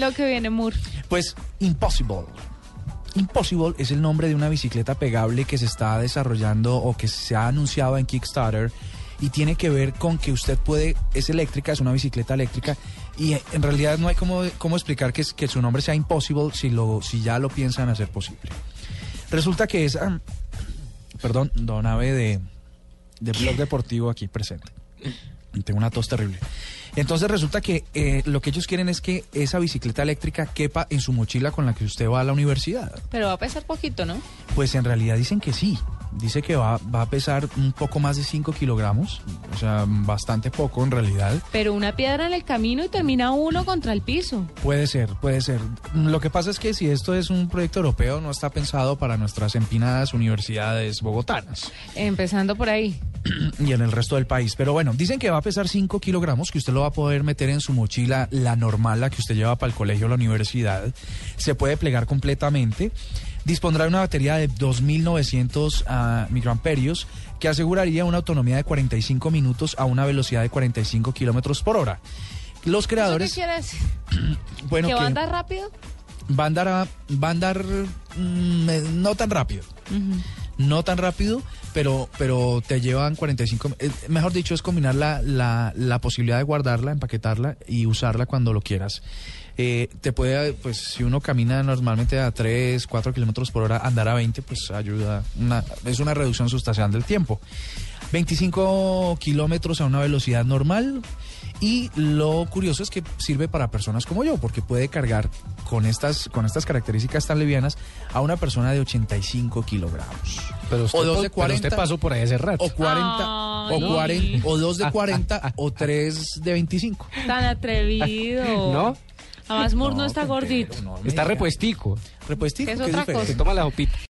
Lo que viene Moore. Pues Impossible. Impossible es el nombre de una bicicleta pegable que se está desarrollando o que se ha anunciado en Kickstarter y tiene que ver con que usted puede, es eléctrica, es una bicicleta eléctrica y en realidad no hay cómo, cómo explicar que, que su nombre sea Impossible si, lo, si ya lo piensan hacer posible. Resulta que es, perdón, Don Ave de, de Blog Deportivo aquí presente. Tengo una tos terrible. Entonces resulta que eh, lo que ellos quieren es que esa bicicleta eléctrica quepa en su mochila con la que usted va a la universidad. Pero va a pesar poquito, ¿no? Pues en realidad dicen que sí. Dice que va, va a pesar un poco más de 5 kilogramos, o sea, bastante poco en realidad. Pero una piedra en el camino y termina uno contra el piso. Puede ser, puede ser. Lo que pasa es que si esto es un proyecto europeo, no está pensado para nuestras empinadas universidades bogotanas Empezando por ahí. y en el resto del país. Pero bueno, dicen que va a pesar 5 kilogramos, que usted lo va a poder meter en su mochila, la normal, la que usted lleva para el colegio o la universidad. Se puede plegar completamente. Dispondrá de una batería de 2.900 ah, microamperios que aseguraría una autonomía de 45 minutos a una velocidad de 45 kilómetros por hora. Los ¿Eso qué creadores, quiere decir? bueno, ¿Que va a andar rápido? va a andar, a- va a andar mm, eh, no tan rápido no tan rápido, pero, pero te llevan 45... eh, mejor dicho, es combinar la, la, la posibilidad de guardarla, empaquetarla y usarla cuando lo quieras. Eh, te puede, pues si uno camina normalmente a 3, 4 kilómetros por hora, andar a 20, pues ayuda, una, es una reducción sustancial del tiempo. 25 kilómetros a una velocidad normal. Y lo curioso es que sirve para personas como yo, porque puede cargar con estas, con estas características tan livianas a una persona de 85 kilogramos. Pero usted, O dos de pero 40. usted pasó por ahí hace rato. O 40, o, Ay. 40 o 2 de 40, o 3 de 25. Tan atrevido. ¿No? Además, Moore no, está gordito. no Está repuestico. Repuestico, es que es otra. Se toma la sopita.